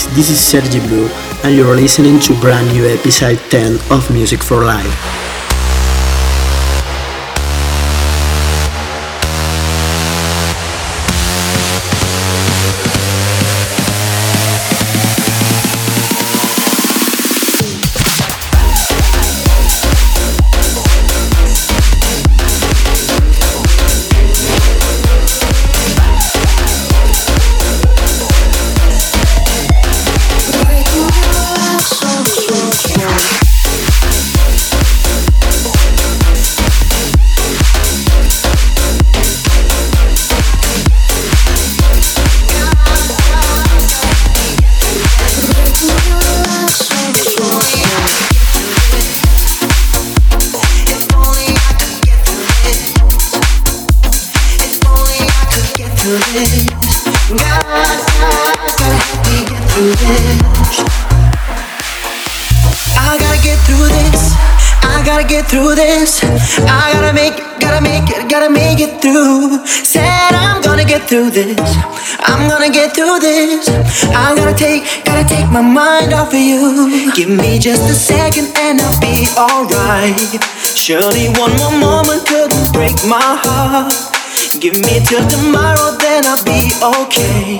Guys, this is Sergi Blue, and you're listening to brand new episode 10 of Music for Life. My mind off of you. Give me just a second and I'll be alright. Surely one more moment couldn't break my heart. Give me till tomorrow, then I'll be okay.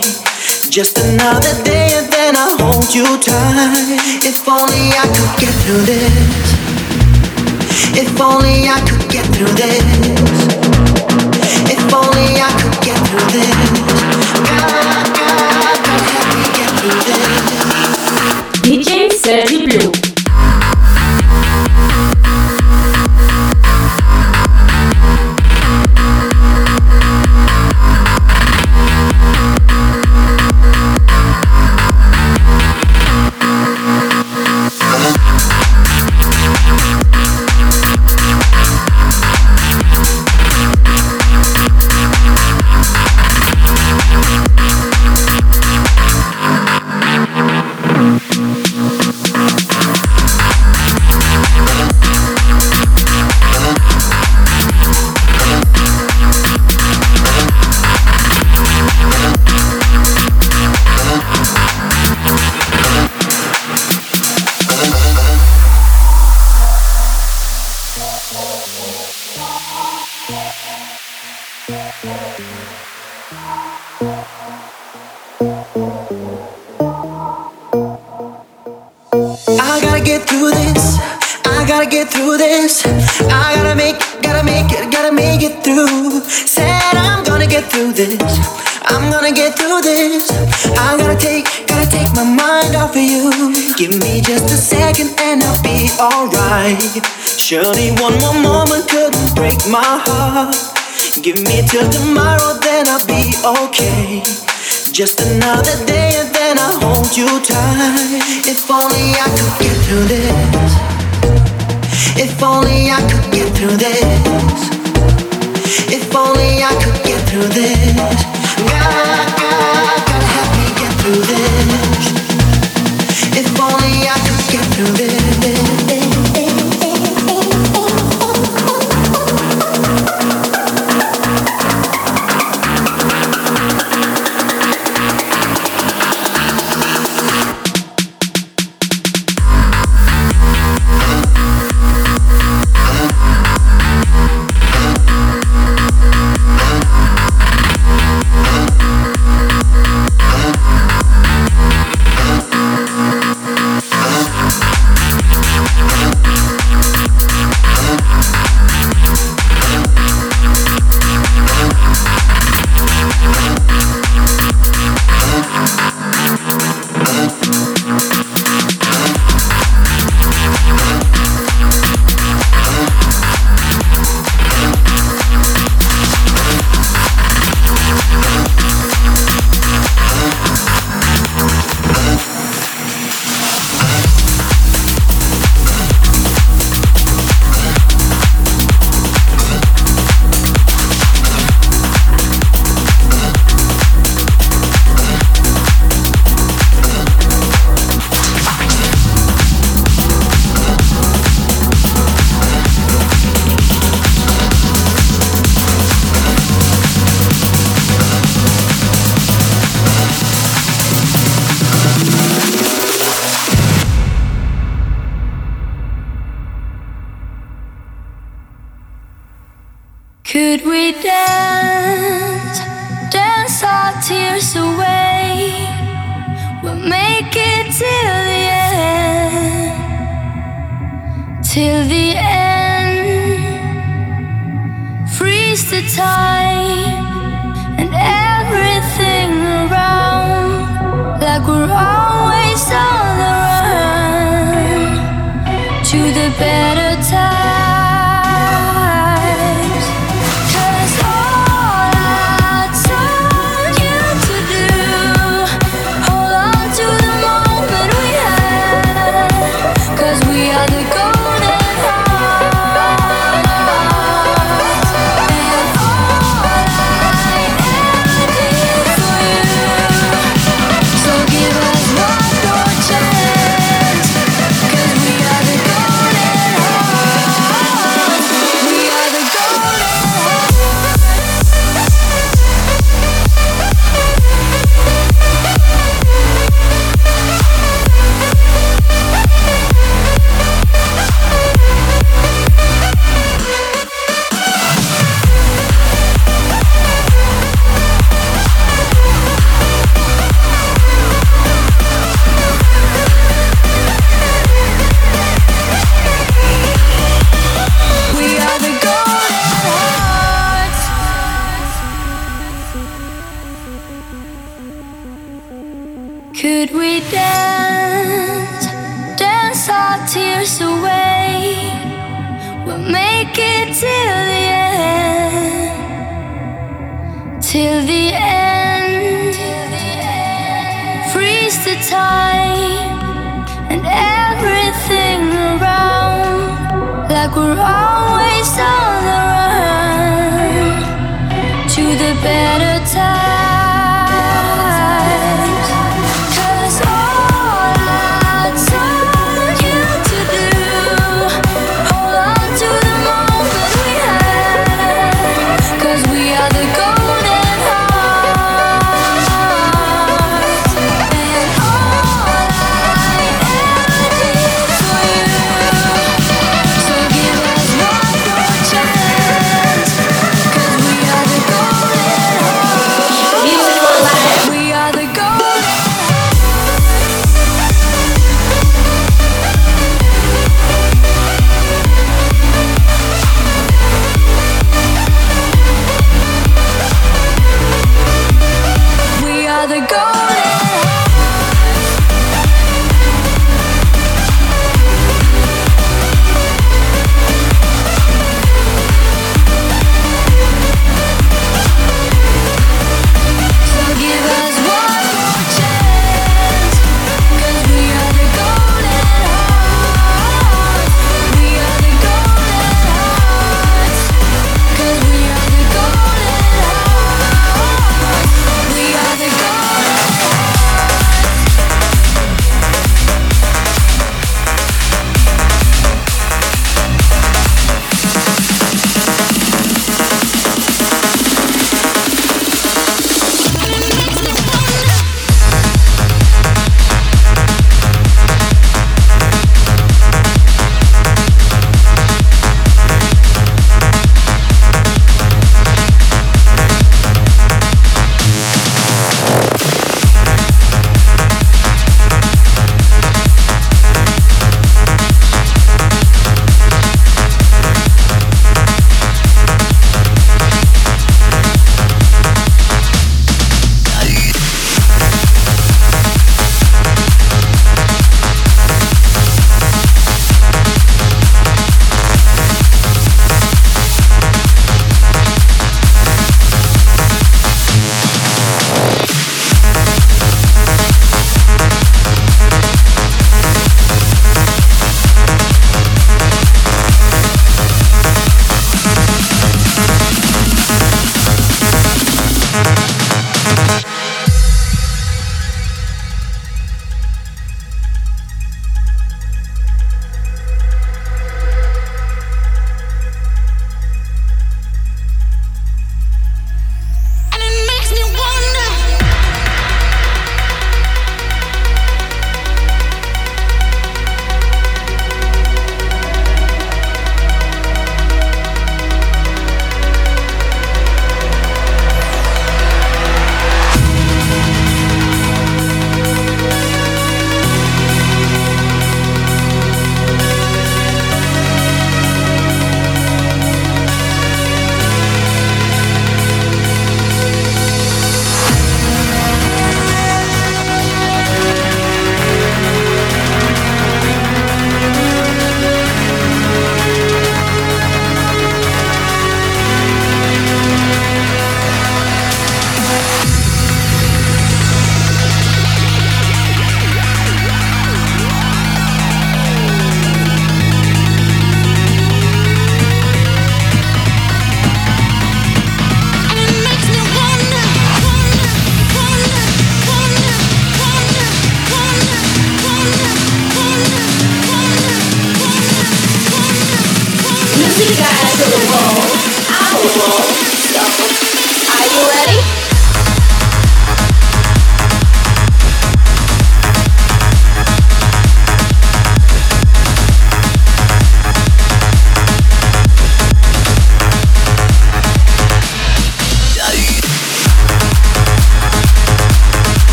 Just another day and then I'll hold you tight. If only I could get through this. If only I could get through this. If only I could get through this. DJ Sergi Blue. Till tomorrow, then I'll be okay. Just another day and then I'll hold you tight. If only I could get through this.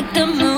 like the moon.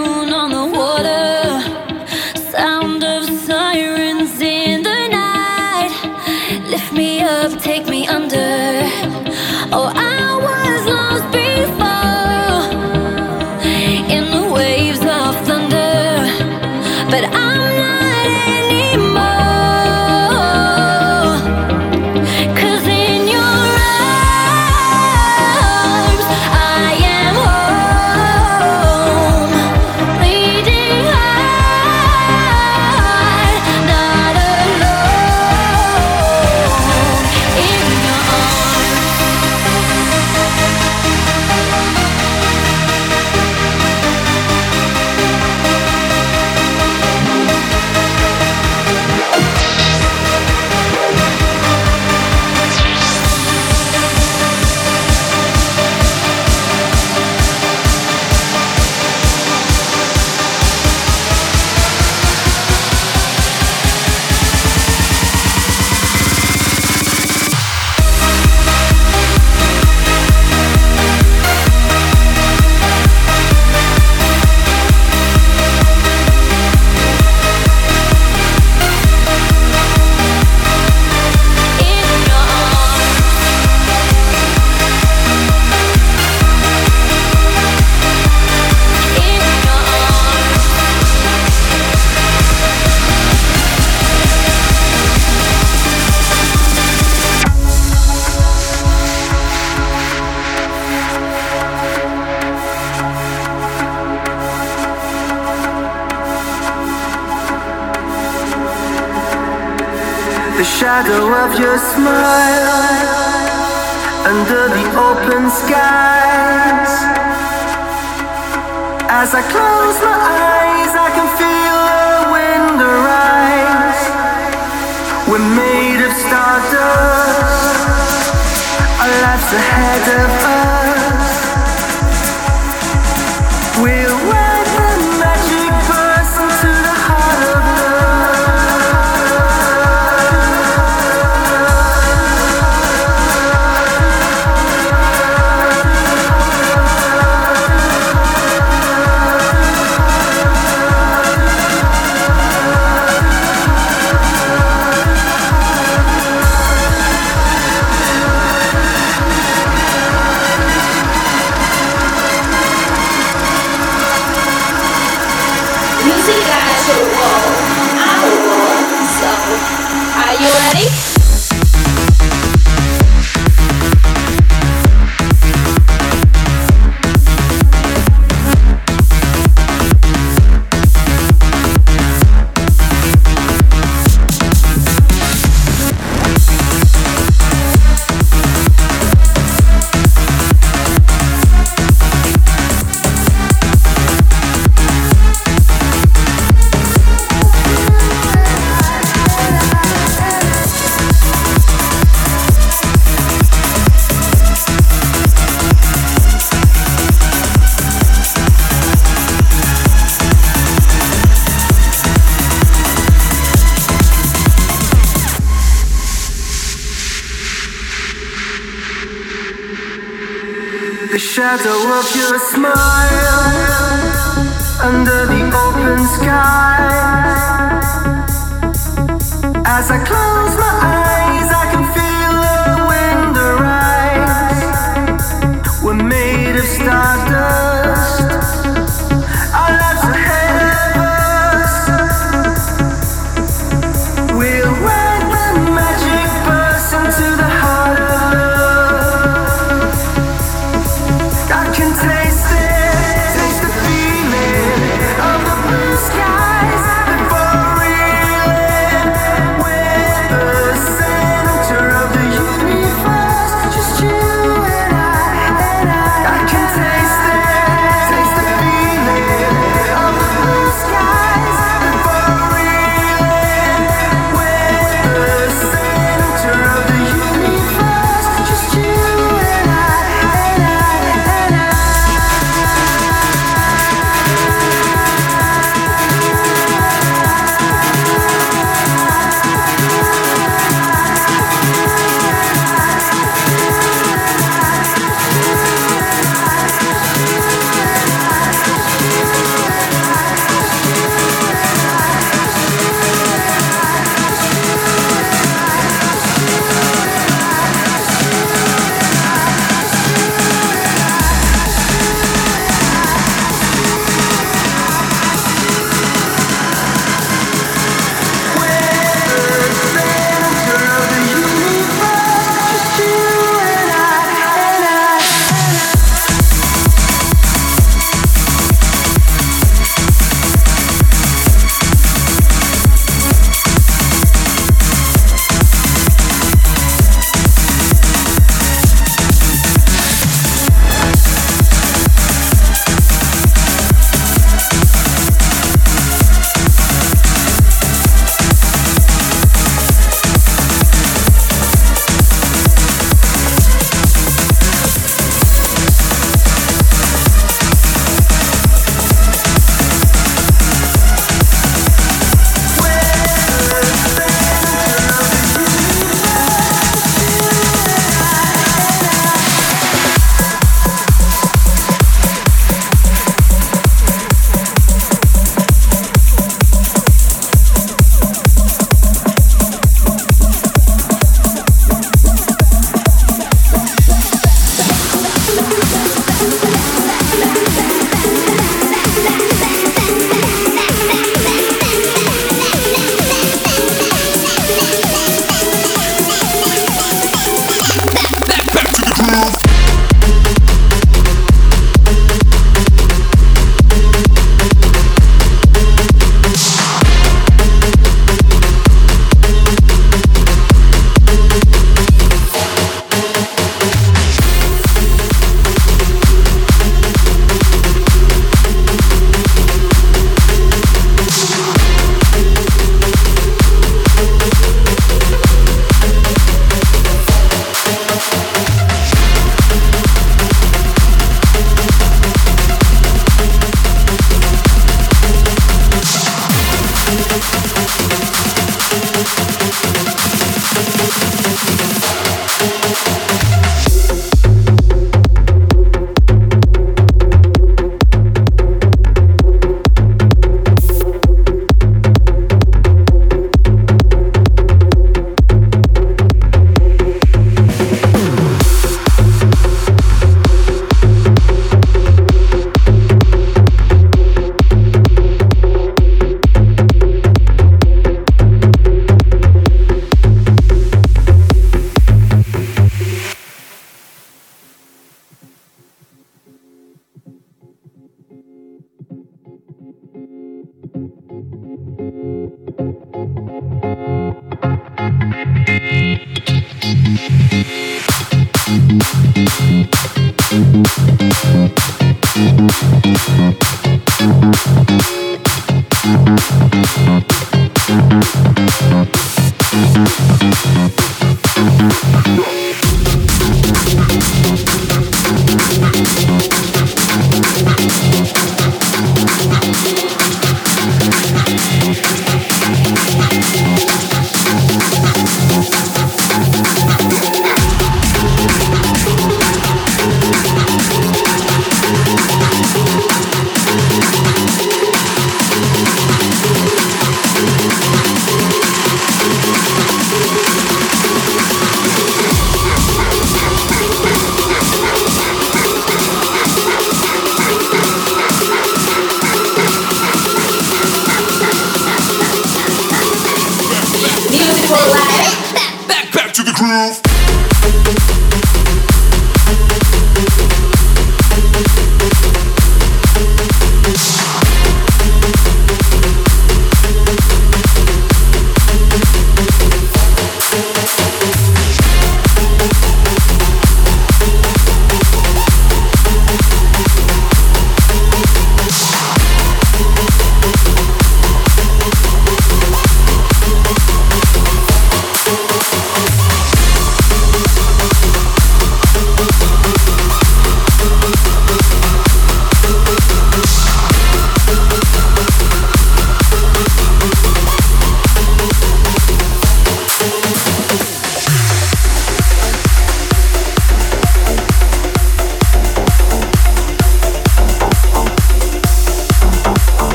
Shadow of your smile under the open skies. As I close my eyes, I can feel the wind arise. We're made of stardust, our lives ahead of us. The shadow of your smile under the open sky. As I close my eyes,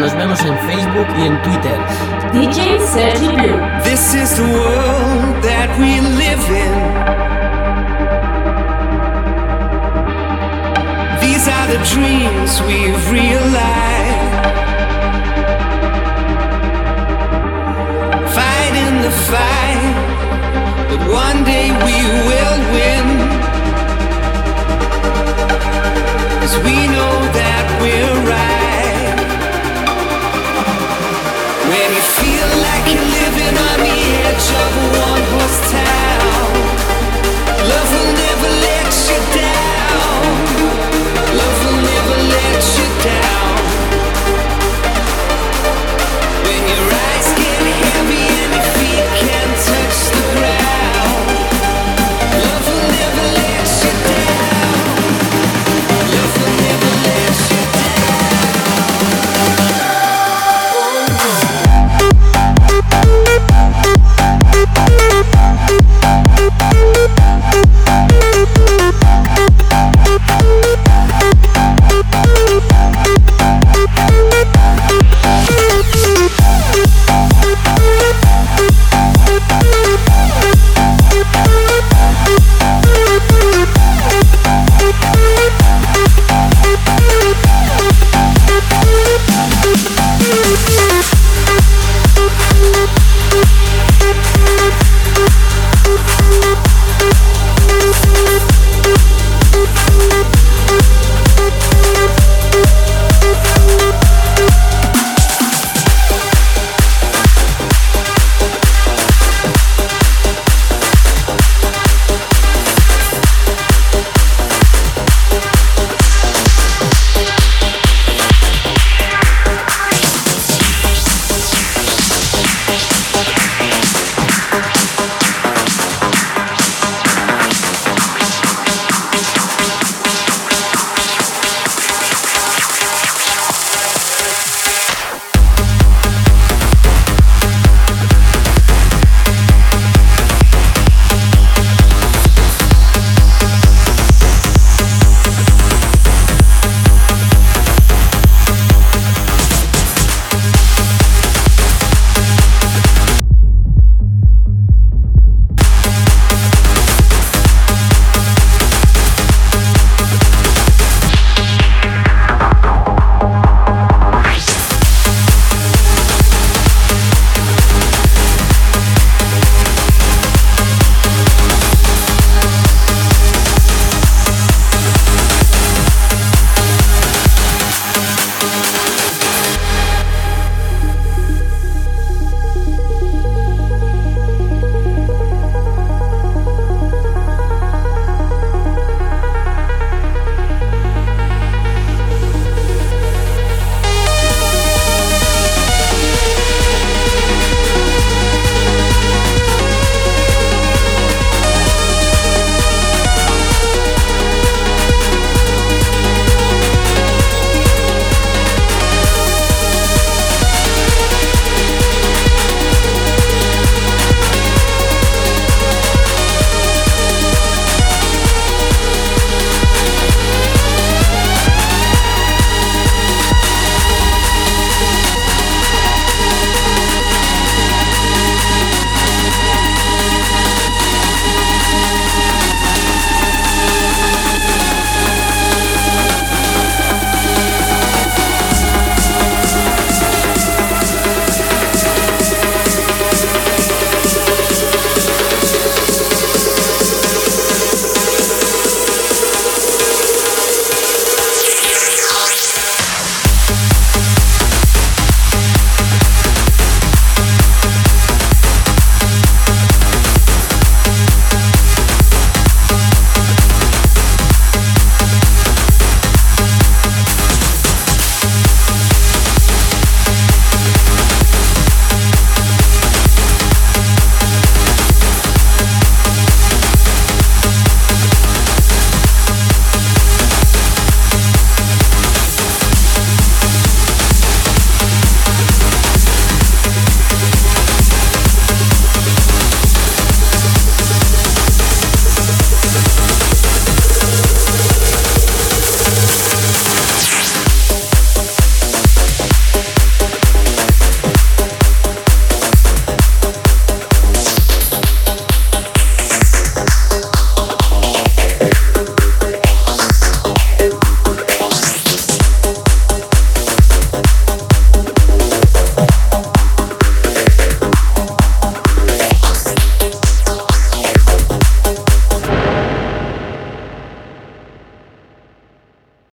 nos vemos en Facebook y en Twitter. DJ Sergi Blue. This is the world that we live in. These are the dreams we've realized. Fighting the fight, but one day we will. of one